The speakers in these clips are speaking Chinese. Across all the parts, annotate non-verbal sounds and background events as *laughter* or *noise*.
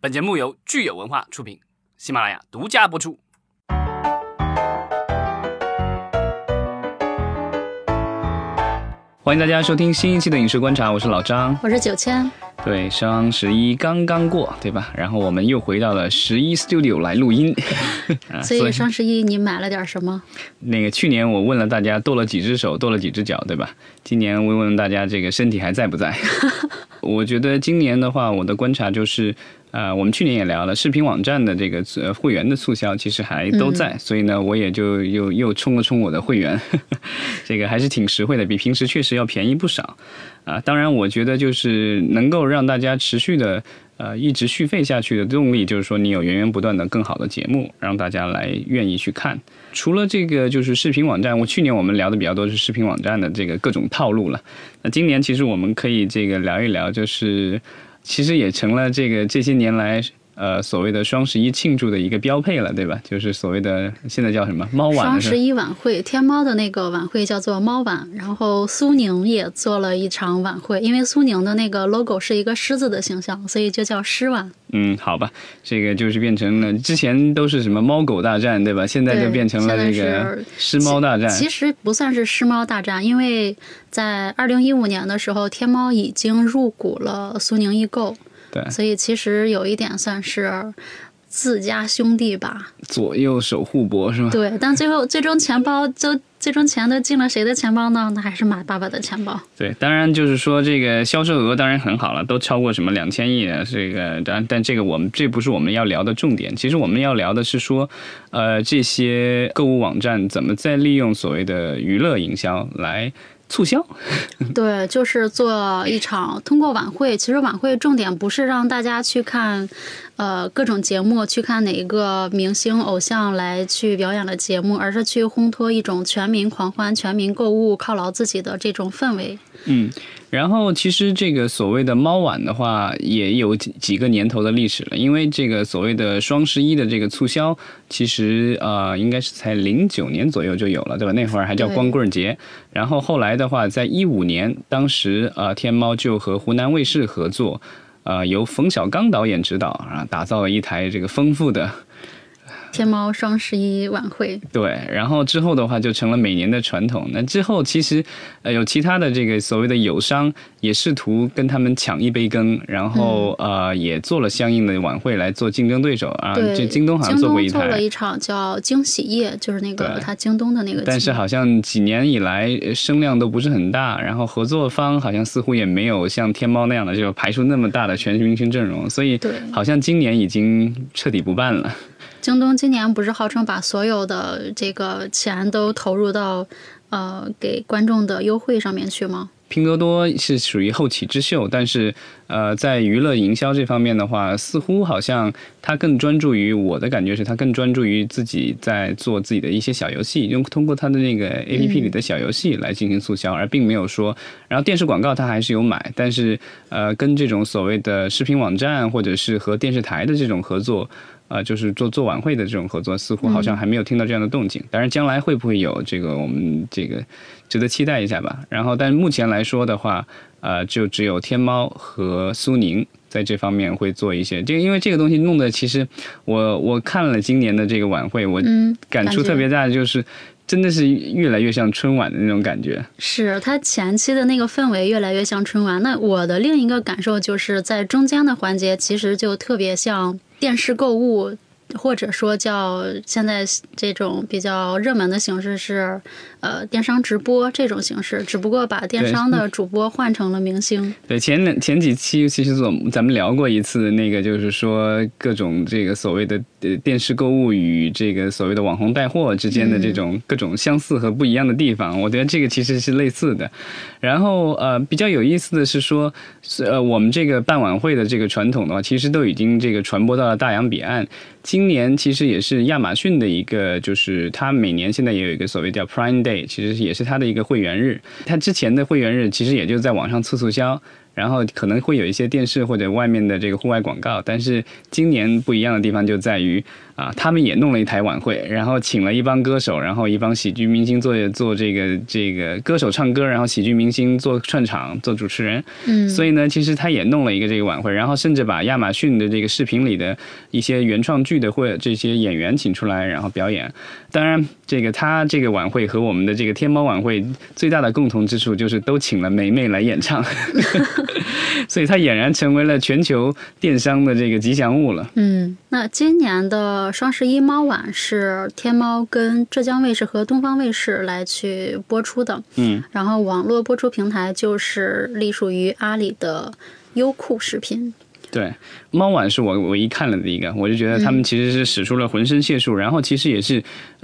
本节目由聚友文化出品，喜马拉雅独家播出。欢迎大家收听新一期的影视观察，我是老张，我是九千。对，双十一刚刚过，对吧？然后我们又回到了十一 Studio 来录音。*laughs* 所以双十一你买了点什么？那个去年我问了大家剁了几只手，剁了几只脚，对吧？今年问问大家这个身体还在不在？*laughs* 我觉得今年的话，我的观察就是。呃，我们去年也聊了视频网站的这个呃会员的促销，其实还都在，所以呢，我也就又又充了充我的会员，*laughs* 这个还是挺实惠的，比平时确实要便宜不少啊。当然，我觉得就是能够让大家持续的呃一直续费下去的动力，就是说你有源源不断的更好的节目，让大家来愿意去看。除了这个就是视频网站，我去年我们聊的比较多是视频网站的这个各种套路了。那今年其实我们可以这个聊一聊，就是。其实也成了这个这些年来，呃，所谓的双十一庆祝的一个标配了，对吧？就是所谓的现在叫什么猫晚。双十一晚会，天猫的那个晚会叫做猫晚，然后苏宁也做了一场晚会，因为苏宁的那个 logo 是一个狮子的形象，所以就叫狮晚。嗯，好吧，这个就是变成了之前都是什么猫狗大战，对吧？现在就变成了这个狮猫大战。其实不算是狮猫大战，因为在二零一五年的时候，天猫已经入股了苏宁易购，对，所以其实有一点算是。自家兄弟吧，左右手互搏是吗？对，但最后最终钱包就最终钱都进了谁的钱包呢？那还是马爸爸的钱包。对，当然就是说这个销售额当然很好了，都超过什么两千亿啊，这个但但这个我们这不是我们要聊的重点。其实我们要聊的是说，呃，这些购物网站怎么在利用所谓的娱乐营销来。促销，*laughs* 对，就是做一场通过晚会。其实晚会重点不是让大家去看，呃，各种节目，去看哪一个明星偶像来去表演的节目，而是去烘托一种全民狂欢、全民购物、犒劳自己的这种氛围。嗯。然后，其实这个所谓的猫晚的话，也有几几个年头的历史了。因为这个所谓的双十一的这个促销，其实呃，应该是才零九年左右就有了，对吧？那会儿还叫光棍节。然后后来的话，在一五年，当时呃，天猫就和湖南卫视合作，呃，由冯小刚导演指导啊，打造了一台这个丰富的。天猫双十一晚会，对，然后之后的话就成了每年的传统。那之后其实，呃，有其他的这个所谓的友商也试图跟他们抢一杯羹，然后呃也做了相应的晚会来做竞争对手啊。对，京东好像做过一台，做了一场叫惊喜夜，就是那个他京东的那个。但是好像几年以来声量都不是很大，然后合作方好像似乎也没有像天猫那样的就排出那么大的全明星阵容，所以好像今年已经彻底不办了。京东今年不是号称把所有的这个钱都投入到，呃，给观众的优惠上面去吗？拼多多是属于后起之秀，但是，呃，在娱乐营销这方面的话，似乎好像它更专注于我的感觉是，它更专注于自己在做自己的一些小游戏，用通过它的那个 A P P 里的小游戏来进行促销，而并没有说，然后电视广告它还是有买，但是，呃，跟这种所谓的视频网站或者是和电视台的这种合作。啊，就是做做晚会的这种合作，似乎好像还没有听到这样的动静。当然，将来会不会有这个，我们这个值得期待一下吧。然后，但目前来说的话，呃，就只有天猫和苏宁在这方面会做一些。这个因为这个东西弄的，其实我我看了今年的这个晚会，我感触特别大的就是，真的是越来越像春晚的那种感觉。是它前期的那个氛围越来越像春晚。那我的另一个感受就是在中间的环节，其实就特别像。电视购物。或者说叫现在这种比较热门的形式是，呃，电商直播这种形式，只不过把电商的主播换成了明星。对，前两前几期其实总咱们聊过一次，那个就是说各种这个所谓的呃电视购物与这个所谓的网红带货之间的这种各种相似和不一样的地方，我觉得这个其实是类似的。然后呃，比较有意思的是说，呃，我们这个办晚会的这个传统的话，其实都已经这个传播到了大洋彼岸。今今年其实也是亚马逊的一个，就是它每年现在也有一个所谓叫 Prime Day，其实也是它的一个会员日。它之前的会员日其实也就在网上促促销。然后可能会有一些电视或者外面的这个户外广告。但是今年不一样的地方就在于啊，他们也弄了一台晚会，然后请了一帮歌手，然后一帮喜剧明星做做这个这个歌手唱歌，然后喜剧明星做串场做主持人。嗯，所以呢，其实他也弄了一个这个晚会，然后甚至把亚马逊的这个视频里的一些原创剧的或者这些演员请出来，然后表演。当然，这个他这个晚会和我们的这个天猫晚会最大的共同之处就是都请了梅梅来演唱，*laughs* *laughs* 所以它俨然成为了全球电商的这个吉祥物了。嗯，那今年的双十一猫晚是天猫跟浙江卫视和东方卫视来去播出的，嗯，然后网络播出平台就是隶属于阿里的优酷视频。对，猫晚是我唯一看了的一个，我就觉得他们其实是使出了浑身解数，然后其实也是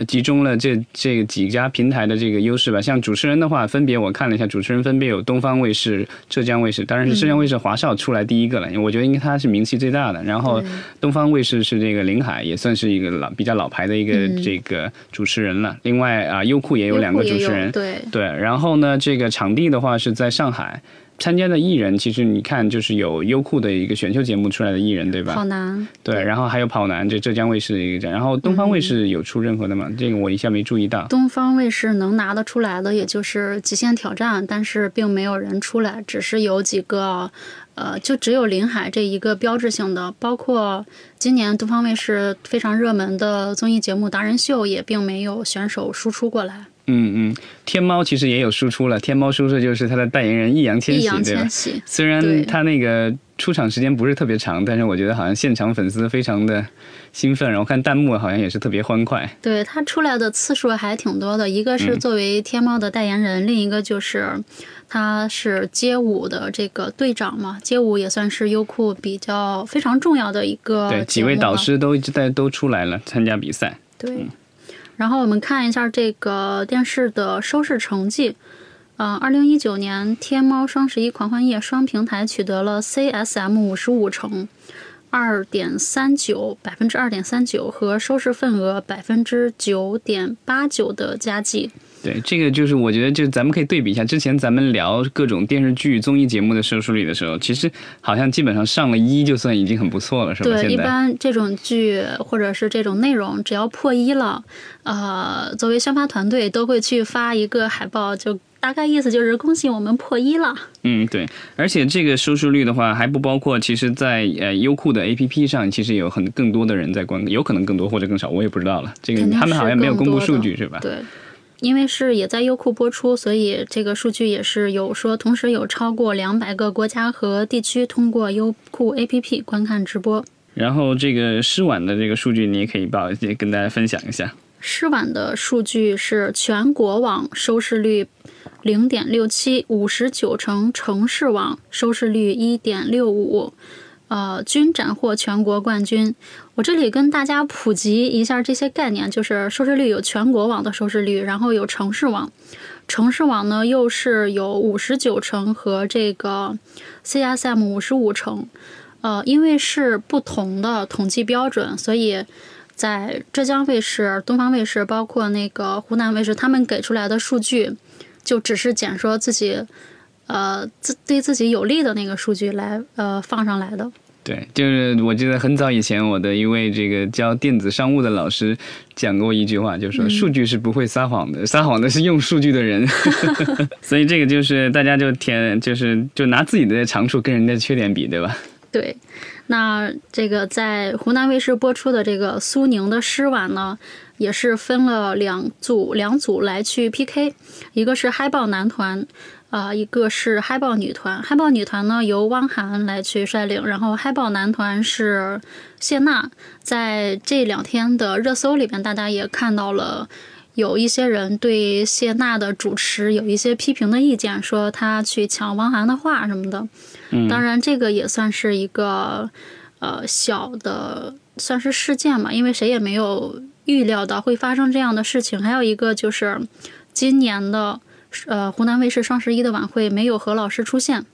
集中了这这几家平台的这个优势吧。像主持人的话，分别我看了一下，主持人分别有东方卫视、浙江卫视，当然是浙江卫视华少出来第一个了，因为我觉得应该他是名气最大的。然后东方卫视是这个林海，也算是一个老比较老牌的一个这个主持人了。另外啊，优酷也有两个主持人，对对。然后呢，这个场地的话是在上海。参加的艺人，其实你看，就是有优酷的一个选秀节目出来的艺人，对吧？跑男。对，然后还有跑男，这浙江卫视的一个，然后东方卫视有出任何的吗？这个我一下没注意到。东方卫视能拿得出来的，也就是《极限挑战》，但是并没有人出来，只是有几个，呃，就只有林海这一个标志性的，包括今年东方卫视非常热门的综艺节目《达人秀》，也并没有选手输出过来。嗯嗯，天猫其实也有输出了，天猫输出就是它的代言人易烊千玺，对吧？虽然他那个出场时间不是特别长，但是我觉得好像现场粉丝非常的兴奋，然后看弹幕好像也是特别欢快。对他出来的次数还挺多的，一个是作为天猫的代言人，另一个就是他是街舞的这个队长嘛，街舞也算是优酷比较非常重要的一个。对，几位导师都一直在都出来了参加比赛。对。然后我们看一下这个电视的收视成绩，嗯，二零一九年天猫双十一狂欢夜双平台取得了 CSM 五十五成，二点三九百分之二点三九和收视份额百分之九点八九的佳绩。对，这个就是我觉得，就咱们可以对比一下，之前咱们聊各种电视剧、综艺节目的收视率的时候，其实好像基本上上了一就算已经很不错了，是吧？对，一般这种剧或者是这种内容，只要破一了，呃，作为宣发团队都会去发一个海报，就大概意思就是恭喜我们破一了。嗯，对，而且这个收视率的话，还不包括，其实，在呃优酷的 APP 上，其实有很更多的人在观，有可能更多或者更少，我也不知道了。这个他们好像没有公布数据，是吧？对。因为是也在优酷播出，所以这个数据也是有说，同时有超过两百个国家和地区通过优酷 APP 观看直播。然后这个诗晚的这个数据，你也可以报，也跟大家分享一下。诗晚的数据是全国网收视率零点六七，五十九城城市网收视率一点六五。呃，均斩获全国冠军。我这里跟大家普及一下这些概念，就是收视率有全国网的收视率，然后有城市网。城市网呢，又是有五十九成和这个 CSM 五十五成。呃，因为是不同的统计标准，所以在浙江卫视、东方卫视，包括那个湖南卫视，他们给出来的数据，就只是简说自己。呃，自对自己有利的那个数据来呃放上来的。对，就是我记得很早以前，我的一位这个教电子商务的老师讲过一句话，就是说数据是不会撒谎的，*laughs* 撒谎的是用数据的人。*laughs* 所以这个就是大家就填，就是就拿自己的长处跟人家的缺点比，对吧？对。那这个在湖南卫视播出的这个苏宁的诗晚呢，也是分了两组，两组来去 PK，一个是嗨爆男团。啊，一个是嗨爆女团，嗨爆女团呢由汪涵来去率领，然后嗨爆男团是谢娜。在这两天的热搜里边，大家也看到了有一些人对谢娜的主持有一些批评的意见，说她去抢汪涵的话什么的。嗯，当然这个也算是一个呃小的算是事件嘛，因为谁也没有预料到会发生这样的事情。还有一个就是今年的。呃，湖南卫视双十一的晚会没有何老师出现，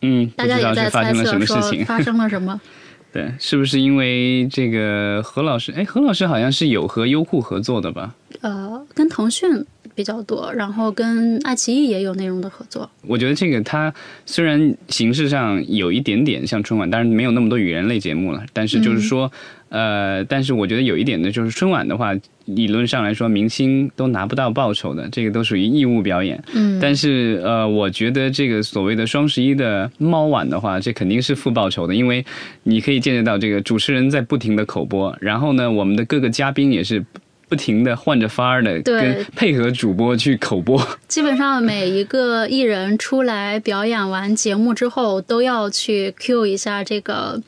嗯，大家也在猜测说发生了什么。*laughs* 对，是不是因为这个何老师？哎，何老师好像是有和优酷合作的吧？呃，跟腾讯比较多，然后跟爱奇艺也有内容的合作。我觉得这个它虽然形式上有一点点像春晚，但是没有那么多语言类节目了。但是就是说，呃，但是我觉得有一点呢，就是春晚的话，理论上来说，明星都拿不到报酬的，这个都属于义务表演。嗯，但是呃，我觉得这个所谓的双十一的猫晚的话，这肯定是付报酬的，因为你可以见得到这个主持人在不停的口播，然后呢，我们的各个嘉宾也是。不停的换着法儿的跟配合主播去口播，基本上每一个艺人出来表演完节目之后，都要去 Q 一下这个，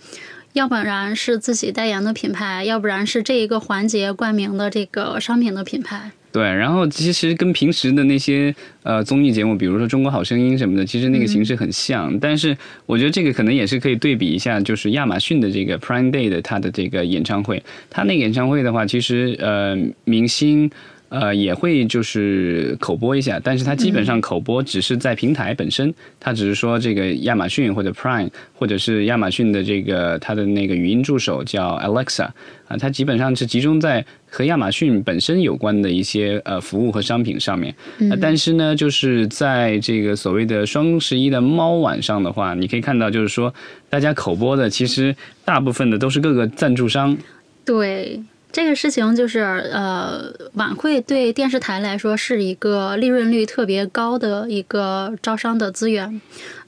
要不然是自己代言的品牌，要不然是这一个环节冠名的这个商品的品牌。对，然后其实跟平时的那些呃综艺节目，比如说《中国好声音》什么的，其实那个形式很像。但是我觉得这个可能也是可以对比一下，就是亚马逊的这个 Prime Day 的它的这个演唱会，它那个演唱会的话，其实呃明星。呃，也会就是口播一下，但是它基本上口播只是在平台本身，它只是说这个亚马逊或者 Prime，或者是亚马逊的这个它的那个语音助手叫 Alexa 啊，它基本上是集中在和亚马逊本身有关的一些呃服务和商品上面。但是呢，就是在这个所谓的双十一的猫晚上的话，你可以看到，就是说大家口播的其实大部分的都是各个赞助商。对。这个事情就是，呃，晚会对电视台来说是一个利润率特别高的一个招商的资源，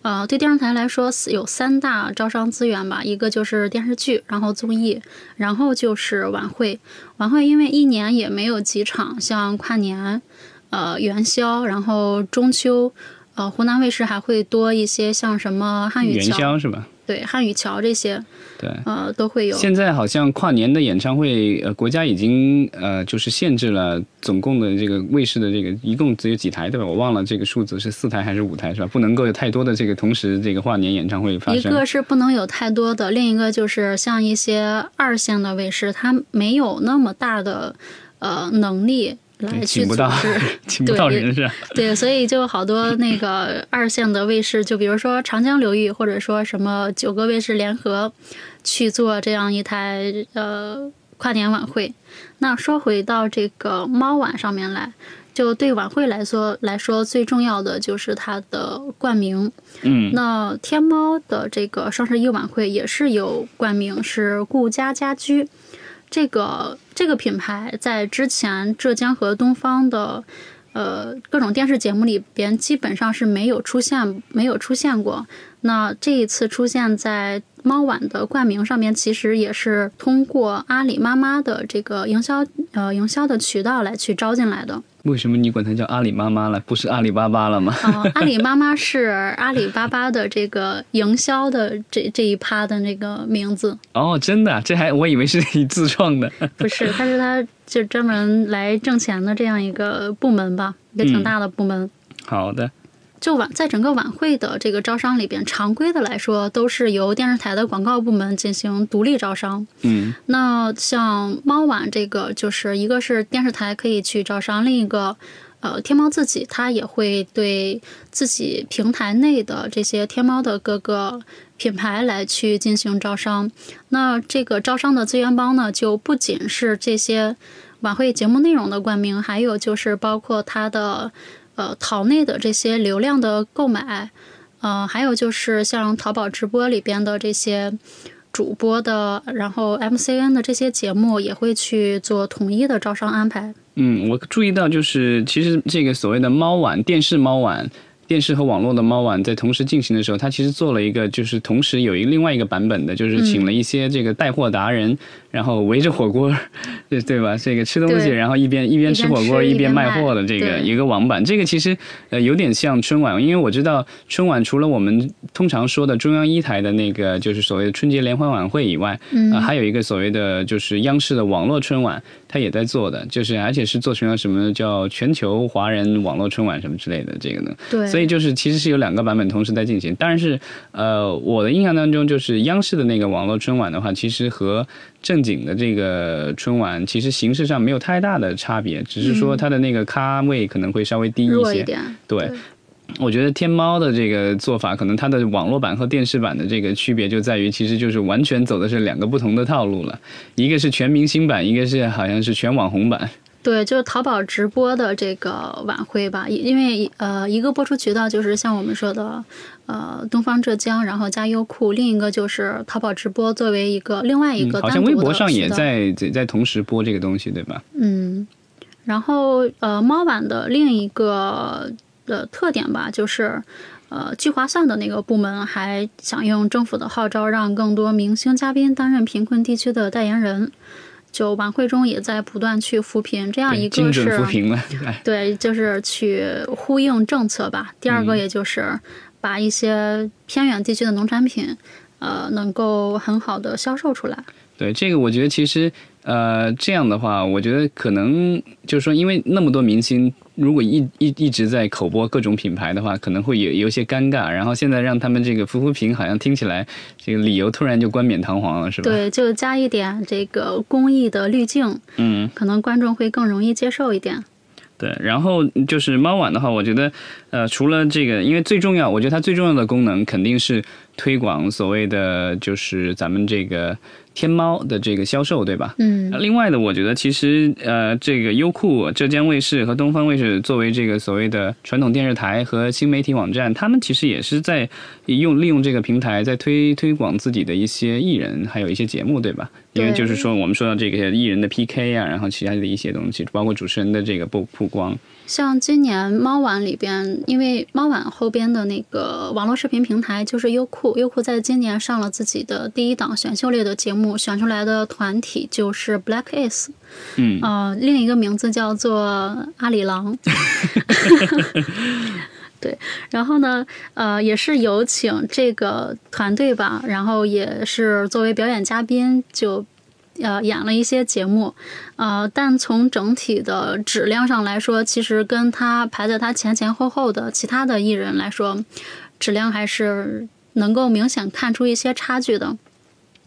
呃，对电视台来说有三大招商资源吧，一个就是电视剧，然后综艺，然后就是晚会。晚会因为一年也没有几场，像跨年、呃元宵，然后中秋，呃湖南卫视还会多一些，像什么汉语元宵是吧？对汉语桥这些，对，呃，都会有。现在好像跨年的演唱会，呃，国家已经呃，就是限制了总共的这个卫视的这个，一共只有几台，对吧？我忘了这个数字是四台还是五台，是吧？不能够有太多的这个同时这个跨年演唱会发生。一个是不能有太多的，另一个就是像一些二线的卫视，它没有那么大的呃能力。来去组织，*laughs* 请不到人是吧？对，所以就好多那个二线的卫视，就比如说长江流域，或者说什么九个卫视联合去做这样一台呃跨年晚会。那说回到这个猫晚上面来，就对晚会来说来说最重要的就是它的冠名。嗯，那天猫的这个双十一晚会也是有冠名，是顾家家居。这个这个品牌在之前浙江和东方的，呃各种电视节目里边基本上是没有出现没有出现过。那这一次出现在猫晚的冠名上面，其实也是通过阿里妈妈的这个营销呃营销的渠道来去招进来的。为什么你管它叫阿里妈妈了，不是阿里巴巴了吗？哦，阿里妈妈是 *laughs* 阿里巴巴的这个营销的这这一趴的那个名字。哦，真的，这还我以为是你自创的。*laughs* 不是，它是它就专门来挣钱的这样一个部门吧，一个挺大的部门。好的。就晚在整个晚会的这个招商里边，常规的来说都是由电视台的广告部门进行独立招商。嗯，那像猫晚这个，就是一个是电视台可以去招商，另一个，呃，天猫自己它也会对自己平台内的这些天猫的各个品牌来去进行招商。那这个招商的资源包呢，就不仅是这些晚会节目内容的冠名，还有就是包括它的。呃，淘内的这些流量的购买，呃，还有就是像淘宝直播里边的这些主播的，然后 MCN 的这些节目也会去做统一的招商安排。嗯，我注意到就是其实这个所谓的猫晚电视猫晚。电视和网络的猫晚在同时进行的时候，它其实做了一个，就是同时有一个另外一个版本的，就是请了一些这个带货达人，然后围着火锅，对对吧？这个吃东西，然后一边一边吃火锅一边卖货的这个一个网版，这个其实呃有点像春晚，因为我知道春晚除了我们通常说的中央一台的那个就是所谓的春节联欢晚会以外，啊还有一个所谓的就是央视的网络春晚。它也在做的，就是而且是做成了什么叫全球华人网络春晚什么之类的这个呢？对，所以就是其实是有两个版本同时在进行。当然是呃，我的印象当中就是央视的那个网络春晚的话，其实和正经的这个春晚其实形式上没有太大的差别，只是说它的那个咖位可能会稍微低一些。对。我觉得天猫的这个做法，可能它的网络版和电视版的这个区别就在于，其实就是完全走的是两个不同的套路了。一个是全明星版，一个是好像是全网红版。对，就是淘宝直播的这个晚会吧，因因为呃，一个播出渠道就是像我们说的，呃，东方浙江，然后加优酷，另一个就是淘宝直播作为一个另外一个、嗯、好像微博上也在在在同时播这个东西，对吧？嗯，然后呃，猫晚的另一个的特点吧，就是。呃，聚划算的那个部门还响应政府的号召，让更多明星嘉宾担任贫困地区的代言人。就晚会中也在不断去扶贫，这样一个是扶贫了，*laughs* 对，就是去呼应政策吧。第二个，也就是把一些偏远地区的农产品，呃，能够很好的销售出来。对，这个我觉得其实。呃，这样的话，我觉得可能就是说，因为那么多明星，如果一一一直在口播各种品牌的话，可能会有有些尴尬。然后现在让他们这个扶扶贫，好像听起来这个理由突然就冠冕堂皇了，是吧？对，就加一点这个公益的滤镜，嗯，可能观众会更容易接受一点。对，然后就是猫碗的话，我觉得，呃，除了这个，因为最重要，我觉得它最重要的功能肯定是推广所谓的就是咱们这个。天猫的这个销售，对吧？嗯。另外的，我觉得其实呃，这个优酷、浙江卫视和东方卫视作为这个所谓的传统电视台和新媒体网站，他们其实也是在用利用这个平台在推推广自己的一些艺人，还有一些节目，对吧？因为就是说，我们说到这个艺人的 PK 啊，然后其他的一些东西，包括主持人的这个曝曝光。像今年猫晚里边，因为猫晚后边的那个网络视频平台就是优酷，优酷在今年上了自己的第一档选秀类的节目，选出来的团体就是 Black S，嗯，呃，另一个名字叫做阿里郎。*laughs* 对，然后呢，呃，也是有请这个团队吧，然后也是作为表演嘉宾就。呃，演了一些节目，呃，但从整体的质量上来说，其实跟他排在他前前后后的其他的艺人来说，质量还是能够明显看出一些差距的。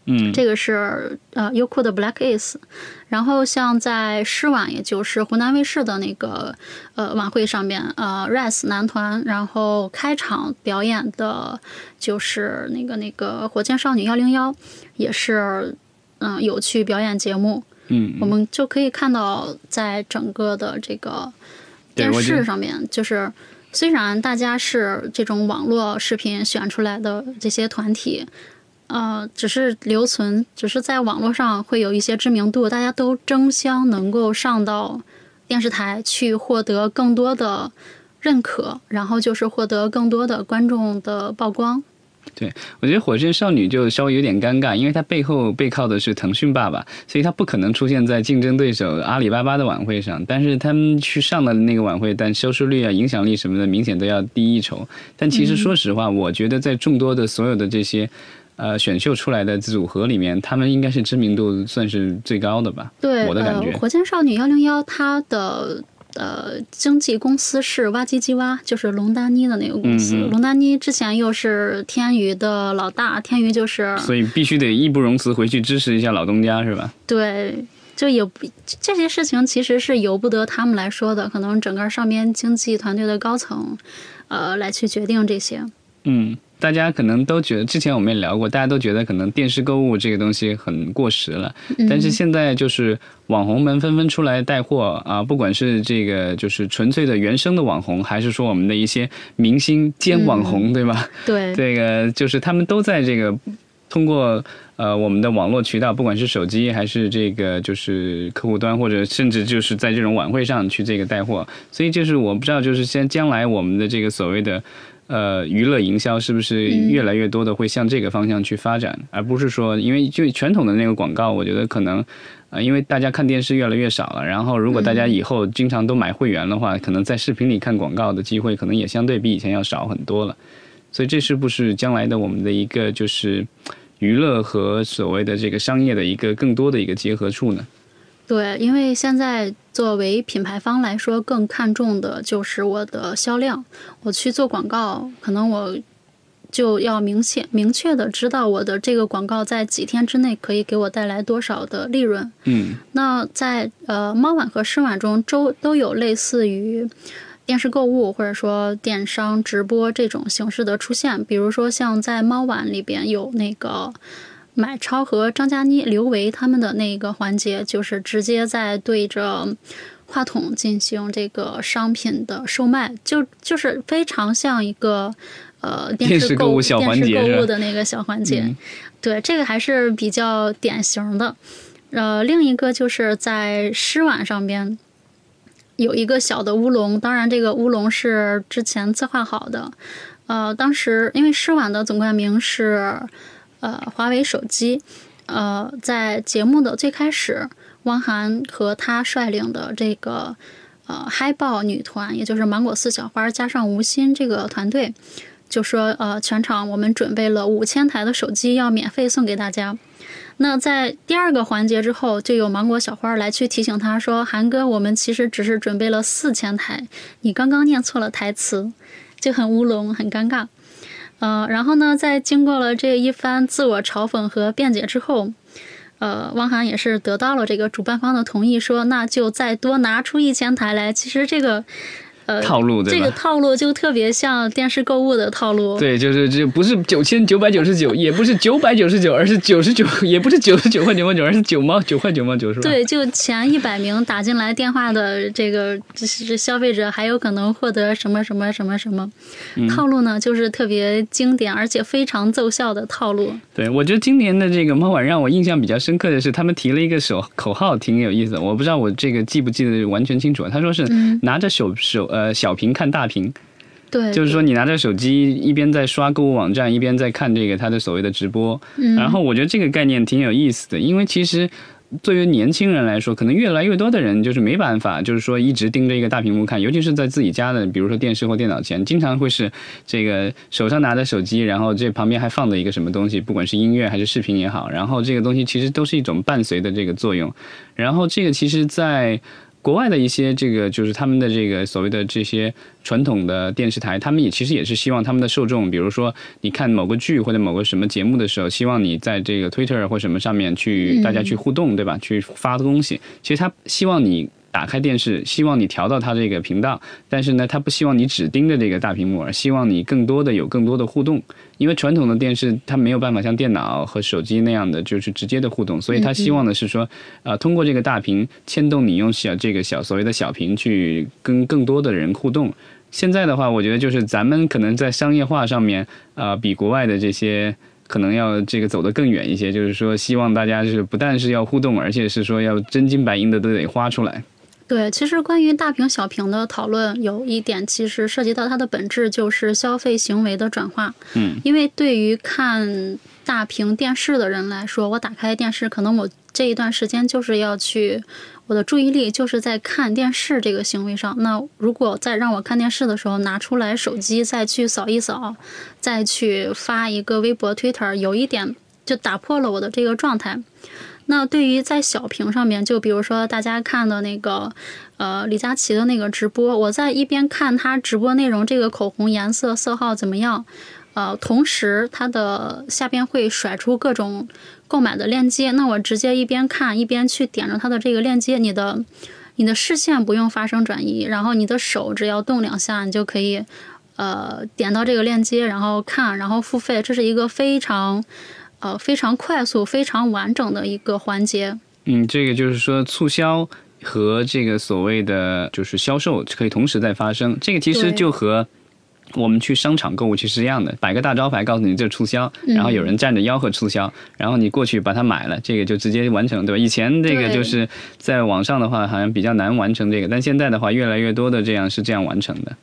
嗯，这个是呃优酷的 Black Ace，然后像在诗晚，也就是湖南卫视的那个呃晚会上面，呃 Rise 男团，然后开场表演的就是那个那个火箭少女幺零幺，也是。嗯，有趣表演节目，嗯，我们就可以看到，在整个的这个电视上面，就是虽然大家是这种网络视频选出来的这些团体，呃，只是留存，只是在网络上会有一些知名度，大家都争相能够上到电视台去获得更多的认可，然后就是获得更多的观众的曝光。对，我觉得火箭少女就稍微有点尴尬，因为它背后背靠的是腾讯爸爸，所以它不可能出现在竞争对手阿里巴巴的晚会上。但是他们去上了那个晚会，但收视率啊、影响力什么的，明显都要低一筹。但其实说实话，我觉得在众多的所有的这些呃选秀出来的组合里面，他们应该是知名度算是最高的吧？对，我的感觉。火箭少女幺零幺，它的。呃，经纪公司是挖机机挖，就是龙丹妮的那个公司。龙丹妮之前又是天娱的老大，天娱就是，所以必须得义不容辞回去支持一下老东家，是吧？对，就也不这些事情其实是由不得他们来说的，可能整个上边经济团队的高层，呃，来去决定这些。嗯。大家可能都觉得，之前我们也聊过，大家都觉得可能电视购物这个东西很过时了。但是现在就是网红们纷纷出来带货啊，不管是这个就是纯粹的原生的网红，还是说我们的一些明星兼网红，对吧？对，这个就是他们都在这个通过呃我们的网络渠道，不管是手机还是这个就是客户端，或者甚至就是在这种晚会上去这个带货。所以就是我不知道，就是先将来我们的这个所谓的。呃，娱乐营销是不是越来越多的会向这个方向去发展，而不是说，因为就传统的那个广告，我觉得可能，呃，因为大家看电视越来越少了，然后如果大家以后经常都买会员的话，可能在视频里看广告的机会可能也相对比以前要少很多了，所以这是不是将来的我们的一个就是娱乐和所谓的这个商业的一个更多的一个结合处呢？对，因为现在作为品牌方来说，更看重的就是我的销量。我去做广告，可能我就要明显、明确的知道我的这个广告在几天之内可以给我带来多少的利润。嗯，那在呃猫碗和诗碗中，都都有类似于电视购物或者说电商直播这种形式的出现。比如说，像在猫碗里边有那个。买超和张嘉倪、刘维他们的那个环节，就是直接在对着话筒进行这个商品的售卖，就就是非常像一个呃电视购物小环节电视购物的那个小环节。对，这个还是比较典型的。呃，另一个就是在诗晚上边有一个小的乌龙，当然这个乌龙是之前策划好的。呃，当时因为诗晚的总冠名是呃华为手机，呃，在节目的最开始，汪涵和他率领的这个呃嗨爆女团，也就是芒果四小花加上吴昕这个团队，就说呃全场我们准备了五千台的手机要免费送给大家。那在第二个环节之后，就有芒果小花来去提醒他说：“韩哥，我们其实只是准备了四千台，你刚刚念错了台词，就很乌龙，很尴尬。”呃，然后呢，在经过了这一番自我嘲讽和辩解之后，呃，汪涵也是得到了这个主办方的同意，说那就再多拿出一千台来。其实这个。套路对吧？这个套路就特别像电视购物的套路。对，就是这不是九千九百九十九，也不是九百九十九，而是九十九，*laughs* 也不是九十九块九毛九，而是九毛九块九毛九，是吧？对，就前一百名打进来电话的这个是消费者，还有可能获得什么什么什么什么套路呢？就是特别经典而且非常奏效的套路。对，我觉得今年的这个猫晚让我印象比较深刻的是，他们提了一个手口号，挺有意思的。我不知道我这个记不记得完全清楚。他说是拿着手手呃。呃，小屏看大屏，对，就是说你拿着手机一边在刷购物网站，一边在看这个他的所谓的直播。嗯，然后我觉得这个概念挺有意思的，因为其实对于年轻人来说，可能越来越多的人就是没办法，就是说一直盯着一个大屏幕看，尤其是在自己家的，比如说电视或电脑前，经常会是这个手上拿着手机，然后这旁边还放着一个什么东西，不管是音乐还是视频也好，然后这个东西其实都是一种伴随的这个作用。然后这个其实，在国外的一些这个就是他们的这个所谓的这些传统的电视台，他们也其实也是希望他们的受众，比如说你看某个剧或者某个什么节目的时候，希望你在这个 Twitter 或什么上面去大家去互动，对吧？去发东西，其实他希望你。打开电视，希望你调到它这个频道，但是呢，它不希望你只盯着这个大屏幕，而希望你更多的有更多的互动。因为传统的电视它没有办法像电脑和手机那样的就是直接的互动，所以它希望的是说，呃，通过这个大屏牵动你用小这个小所谓的小屏去跟更多的人互动。现在的话，我觉得就是咱们可能在商业化上面，呃，比国外的这些。可能要这个走得更远一些，就是说，希望大家是不但是要互动，而且是说要真金白银的都得花出来。对，其实关于大屏小屏的讨论，有一点其实涉及到它的本质，就是消费行为的转化。嗯，因为对于看大屏电视的人来说，我打开电视，可能我这一段时间就是要去。我的注意力就是在看电视这个行为上。那如果在让我看电视的时候拿出来手机再去扫一扫，再去发一个微博、Twitter，有一点就打破了我的这个状态。那对于在小屏上面，就比如说大家看的那个，呃，李佳琦的那个直播，我在一边看他直播内容，这个口红颜色色号怎么样？呃，同时它的下边会甩出各种购买的链接，那我直接一边看一边去点着它的这个链接，你的你的视线不用发生转移，然后你的手只要动两下，你就可以呃点到这个链接，然后看，然后付费，这是一个非常呃非常快速、非常完整的一个环节。嗯，这个就是说促销和这个所谓的就是销售可以同时在发生，这个其实就和。我们去商场购物其实是一样的，摆个大招牌告诉你这促销，然后有人站着吆喝促销，然后你过去把它买了，这个就直接完成，对吧？以前这个就是在网上的话，好像比较难完成这个，但现在的话，越来越多的这样是这样完成的。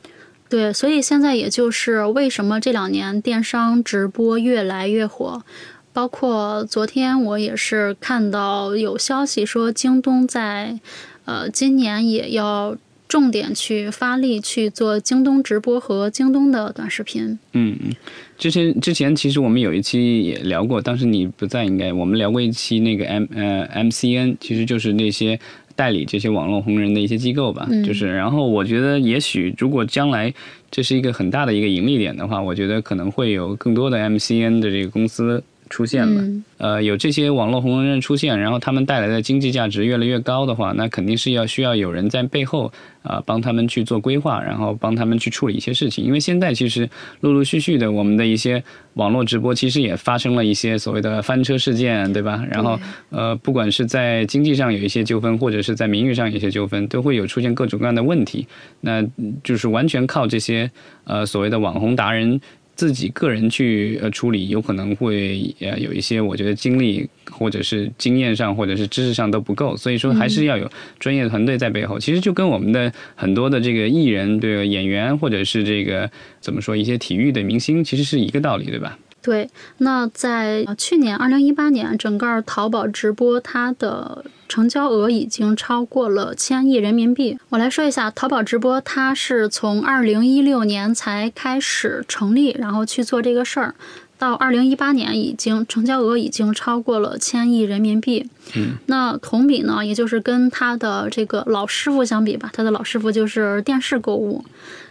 对，所以现在也就是为什么这两年电商直播越来越火，包括昨天我也是看到有消息说京东在呃今年也要。重点去发力去做京东直播和京东的短视频。嗯嗯，之前之前其实我们有一期也聊过，当时你不在，应该我们聊过一期那个 M 呃 MCN，其实就是那些代理这些网络红人的一些机构吧。就是，然后我觉得也许如果将来这是一个很大的一个盈利点的话，我觉得可能会有更多的 MCN 的这个公司。出现了。嗯呃，有这些网络红人出现，然后他们带来的经济价值越来越高的话，那肯定是要需要有人在背后啊、帮他们去做规划，然后帮他们去处理一些事情。因为现在其实陆陆续续的，我们的一些网络直播其实也发生了一些所谓的翻车事件，对吧？然后呃，不管是在经济上有一些纠纷，或者是在名誉上有一些纠纷，都会有出现各种各样的问题。那嗯就是完全靠这些呃所谓的网红达人自己个人去呃处理，有可能会呃有一些我觉得精力或者是经验上或者是知识上都不够，所以说还是要有专业的团队在背后。其实就跟我们的很多的这个艺人、对演员或者是这个怎么说一些体育的明星，其实是一个道理，对吧？对，那在呃去年二零一八年，整个淘宝直播它的成交额已经超过了千亿人民币。我来说一下，淘宝直播它是从二零一六年才开始成立，然后去做这个事儿。到二零一八年，已经成交额已经超过了千亿人民币。嗯，那同比呢，也就是跟他的这个老师傅相比吧，他的老师傅就是电视购物。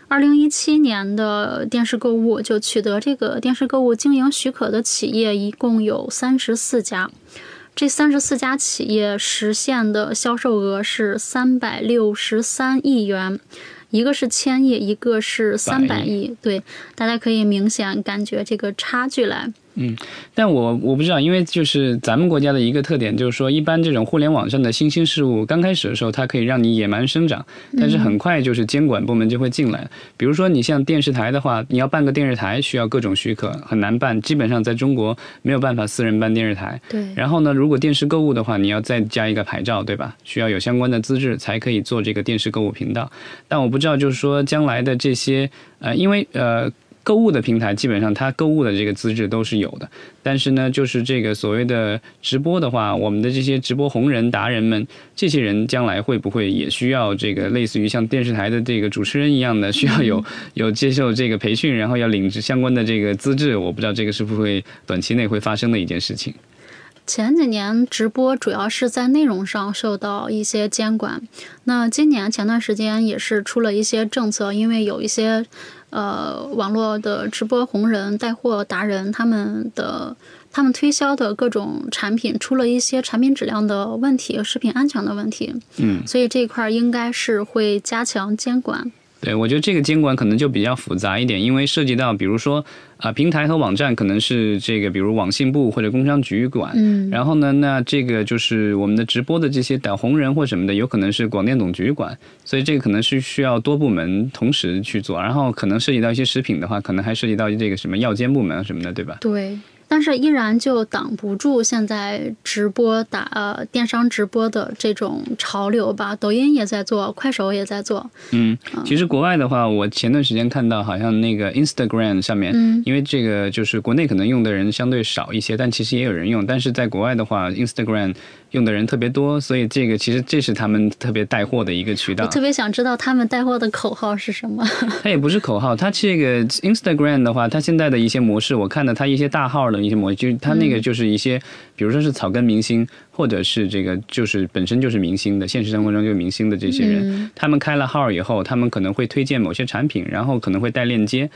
二零一七年的电视购物就取得这个电视购物经营许可的企业一共有三十四家，这三十四家企业实现的销售额是三百六十三亿元，一个是千亿，一个是三百亿。对，大家可以明显感觉这个差距来。嗯但我我不知道，因为就是咱们国家的一个特点，就是说，一般这种互联网上的新兴事物，刚开始的时候，它可以让你野蛮生长，但是很快就是监管部门就会进来。比如说，你像电视台的话，你要办个电视台，需要各种许可，很难办，基本上在中国没有办法私人办电视台。对，然后呢，如果电视购物的话，你要再加一个牌照，对吧？需要有相关的资质才可以做这个电视购物频道。但我不知道，就是说将来的这些呃，因为呃。购物的平台基本上它购物的这个资质都是有的，但是呢，就是这个所谓的直播的话，我们的这些直播红人达人们，这些人将来会不会也需要这个类似于像电视台的这个主持人一样的，需要有有接受这个培训，然后要领相关的这个资质？我不知道这个是不是会短期内会发生的一件事情。前几年直播主要是在内容上受到一些监管，那今年前段时间也是出了一些政策，因为有一些呃网络的直播红人、带货达人，他们的他们推销的各种产品出了一些产品质量的问题、食品安全的问题，嗯，所以这一块儿应该是会加强监管。对，我觉得这个监管可能就比较复杂一点，因为涉及到，比如说啊、平台和网站可能是这个，比如网信部或者工商局管，嗯，然后呢，那这个就是我们的直播的这些导红人或什么的，有可能是广电总局管，所以这个可能是需要多部门同时去做，然后可能涉及到一些食品的话，可能还涉及到这个什么药监部门啊什么的，对吧？对，但是依然就挡不住现在直播打呃电商直播的这种潮流吧。抖音也在做，快手也在做。嗯，其实国外的话，我前段时间看到好像那个 Instagram 上面，嗯因为这个就是国内可能用的人相对少一些，但其实也有人用，但是在国外的话，Instagram 用的人特别多，所以这个其实这是他们特别带货的一个渠道我。特别想知道他们带货的口号是什么。它也不是口号，它这个 Instagram 的话，它现在的一些模式，我看到它一些大号的一些模式，就是它那个就是一些，比如说是草根明星，或者是这个就是本身就是明星的，现实生活中就是明星的这些人，嗯他们开了号以后，他们可能会推荐某些产品，然后可能会带链接。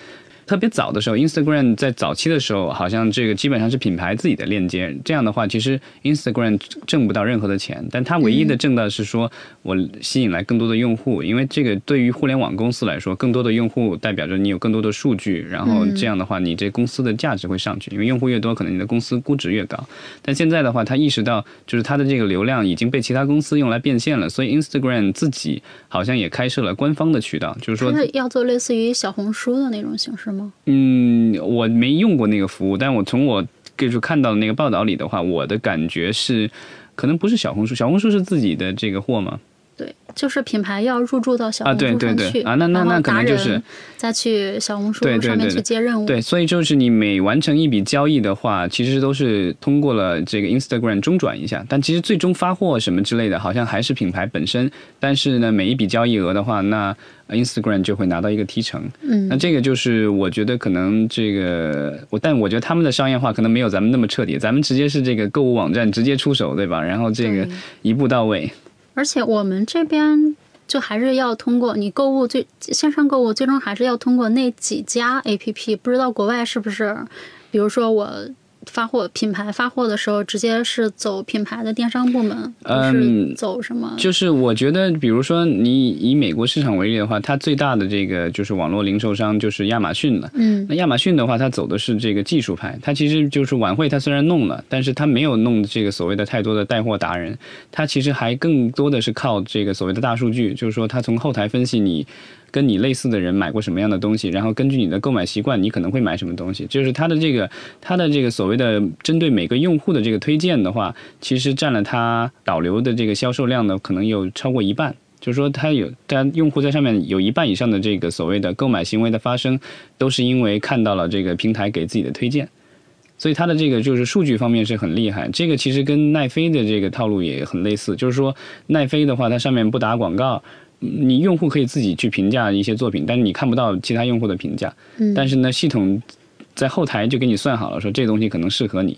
特别早的时候，Instagram 在早期的时候，好像这个基本上是品牌自己的链接。这样的话，其实 Instagram 挣不到任何的钱，但它唯一的挣到是说我吸引来更多的用户，因为这个对于互联网公司来说，更多的用户代表着你有更多的数据，然后这样的话，你这公司的价值会上去，因为用户越多，可能你的公司估值越高。但现在的话，他意识到就是它的这个流量已经被其他公司用来变现了，所以 Instagram 自己好像也开设了官方的渠道，就是说是要做类似于小红书的那种形式吗？嗯，我没用过那个服务，但我从我就是看到的那个报道里的话，我的感觉是，可能不是小红书，小红书是自己的这个货吗？对，就是品牌要入驻到小啊红书对对对上去啊那那那可能就是再去小红书上面去接任务。对，所以就是你每完成一笔交易的话，其实都是通过了这个 Instagram 中转一下，但其实最终发货什么之类的，好像还是品牌本身。但是呢，每一笔交易额的话，那 Instagram 就会拿到一个提成。嗯那这个就是我觉得可能这个我，但我觉得他们的商业化可能没有咱们那么彻底，咱们直接是这个购物网站直接出手，对吧？然后这个一步到位。而且我们这边就还是要通过你购物最线上购物，最终还是要通过那几家 APP。不知道国外是不是？比如说我发货品牌发货的时候，直接是走品牌的电商部门，不是嗯走什么？就是我觉得，比如说你以美国市场为例的话，它最大的这个就是网络零售商就是亚马逊了。嗯那亚马逊的话，它走的是这个技术派，它其实就是晚会，它虽然弄了，但是它没有弄这个所谓的太多的带货达人，它其实还更多的是靠这个所谓的大数据，就是说它从后台分析你。跟你类似的人买过什么样的东西，然后根据你的购买习惯，你可能会买什么东西。就是它的这个，它的这个所谓的针对每个用户的这个推荐的话，其实占了它导流的这个销售量呢，可能有超过一半。就是说，它有，它用户在上面有一半以上的这个所谓的购买行为的发生，都是因为看到了这个平台给自己的推荐，所以它的这个就是数据方面是很厉害。这个其实跟奈飞的这个套路也很类似，就是说奈飞的话，它上面不打广告，你用户可以自己去评价一些作品，但是你看不到其他用户的评价。嗯，但是呢，系统在后台就给你算好了，说这东西可能适合你。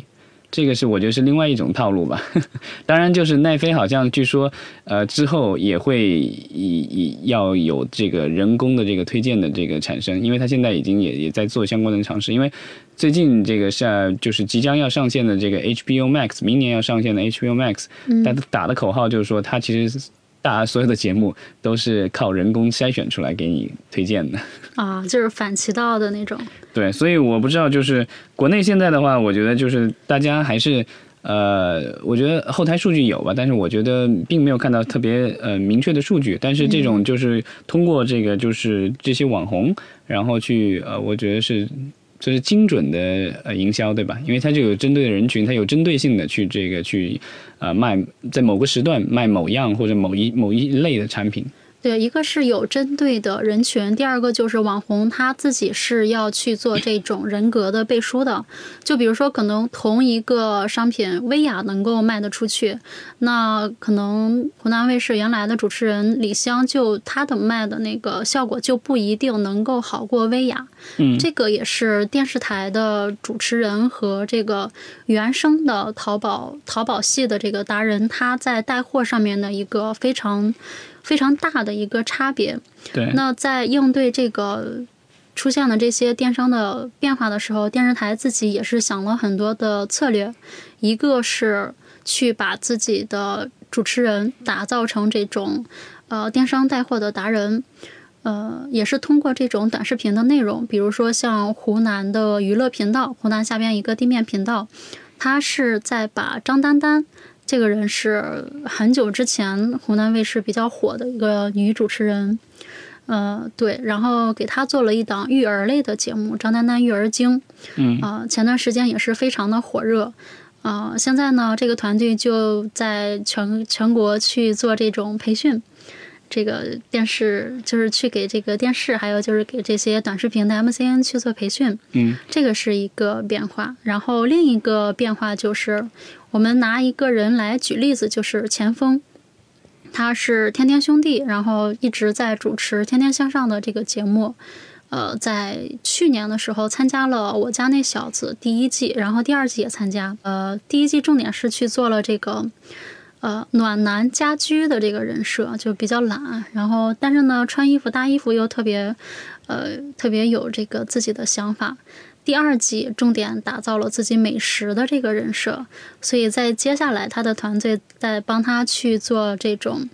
这个是我觉得是另外一种套路吧。*laughs* 当然，就是奈飞好像据说，呃，之后也会以以要有这个人工的这个推荐的这个产生，因为它现在已经也也在做相关的尝试。因为最近这个是就是即将要上线的这个 HBO Max，明年要上线的 HBO Max，嗯大家打的口号就是说，它其实大家所有的节目都是靠人工筛选出来给你推荐的。*laughs* 啊，就是反其道的那种。对，所以我不知道，就是国内现在的话，我觉得就是大家还是呃，我觉得后台数据有吧，但是我觉得并没有看到特别呃明确的数据。但是这种就是通过这个就是这些网红，然后去呃，我觉得是。就是精准的呃营销，对吧？因为它就有针对的人群，它有针对性的去这个去呃卖，在某个时段卖某样或者某一某一类的产品。对，一个是有针对的人群，第二个就是网红他自己是要去做这种人格的背书的。就比如说，可能同一个商品，薇娅能够卖得出去，那可能湖南卫视原来的主持人李湘就她的卖的那个效果就不一定能够好过薇娅。嗯，这个也是电视台的主持人和这个原生的淘宝淘宝系的这个达人，他在带货上面的一个非常非常大的一个差别。对，那在应对这个出现的这些电商的变化的时候，电视台自己也是想了很多的策略，一个是去把自己的主持人打造成这种呃电商带货的达人。呃，也是通过这种短视频的内容，比如说像湖南的娱乐频道，湖南下边一个地面频道，它是在把张丹丹这个人是很久之前湖南卫视比较火的一个女主持人，呃，对，然后给她做了一档育儿类的节目《张丹丹育儿经》，嗯。啊、前段时间也是非常的火热。啊、现在呢，这个团队就在全全国去做这种培训，这个电视就是去给这个电视，还有就是给这些短视频的 MCN 去做培训，嗯这个是一个变化。然后另一个变化就是，我们拿一个人来举例子，就是钱枫，他是天天兄弟，然后一直在主持《天天向上》的这个节目。呃，在去年的时候参加了《我家那小子》第一季，然后第二季也参加。呃，第一季重点是去做了这个呃暖男家居的这个人设，就比较懒，然后但是呢，穿衣服搭衣服又特别呃特别有这个自己的想法。第二季重点打造了自己美食的这个人设，所以在接下来他的团队在帮他去做这种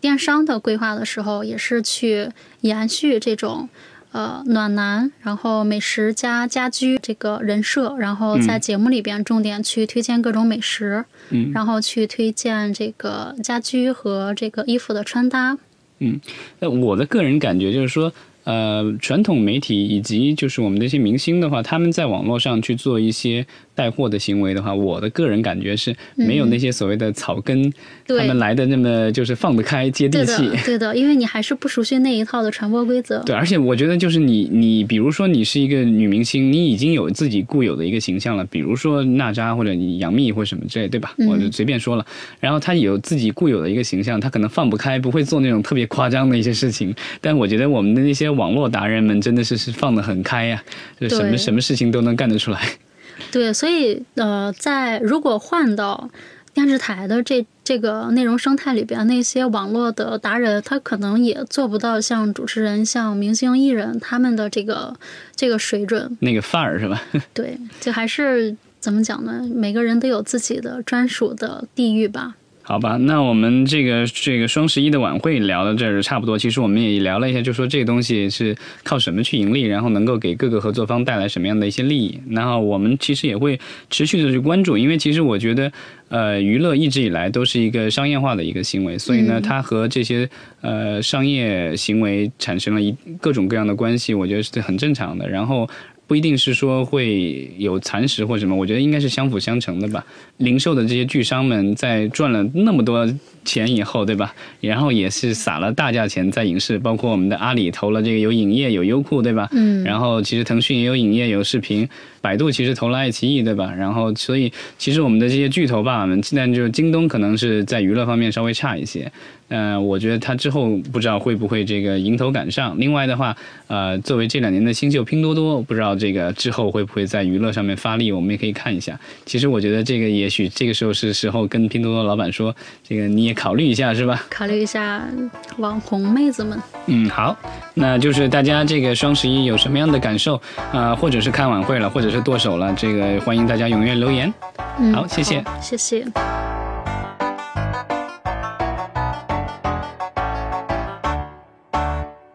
电商的规划的时候，也是去延续这种呃暖男，然后美食加家居这个人设，然后在节目里边重点去推荐各种美食，嗯然后去推荐这个家居和这个衣服的穿搭。嗯那我的个人感觉就是说，呃，传统媒体以及就是我们这些明星的话，他们在网络上去做一些带货的行为的话，我的个人感觉是没有那些所谓的草根、嗯他们来的那么就是放得开、接地气。的，对的，因为你还是不熟悉那一套的传播规则。对，而且我觉得就是你，你比如说你是一个女明星，你已经有自己固有的一个形象了，比如说娜扎或者你杨幂或什么之类，对吧？嗯我就随便说了。然后她有自己固有的一个形象，她可能放不开，不会做那种特别夸张的一些事情。但我觉得我们的那些网络达人们真的是是放得很开呀、就什么什么事情都能干得出来。对，所以呃，在如果换到电视台的这这个内容生态里边，那些网络的达人，他可能也做不到像主持人、像明星艺人他们的这个这个水准。那个范儿是吧？对，就还是怎么讲呢？每个人都有自己的专属的地域吧。好吧，那我们这个这个双十一的晚会聊到这儿差不多。其实我们也聊了一下，就说这个东西是靠什么去盈利，然后能够给各个合作方带来什么样的一些利益。然后我们其实也会持续的去关注，因为其实我觉得，呃，娱乐一直以来都是一个商业化的一个行为，所以呢，它和这些呃商业行为产生了一各种各样的关系，我觉得是很正常的。然后。不一定是说会有蚕食或什么，我觉得应该是相辅相成的吧。零售的这些巨商们在赚了那么多钱以后，对吧？然后也是撒了大价钱在影视，包括我们的阿里投了这个有影业有优酷，对吧？嗯。然后其实腾讯也有影业有视频，百度其实投了爱奇艺，对吧？然后所以其实我们的这些巨头爸爸们，现在就是京东可能是在娱乐方面稍微差一些。嗯，我觉得它之后不知道会不会这个迎头赶上。另外的话，呃，作为这两年的新秀拼多多，不知道这个之后会不会在娱乐上面发力，我们也可以看一下。其实我觉得这个也许这个时候是时候跟拼多多老板说，这个你也考虑一下，是吧？考虑一下网红妹子们。嗯，好，那就是大家这个双十一有什么样的感受啊？或者是看晚会了，或者是剁手了，这个欢迎大家踊跃留言。嗯，好，谢谢，谢谢。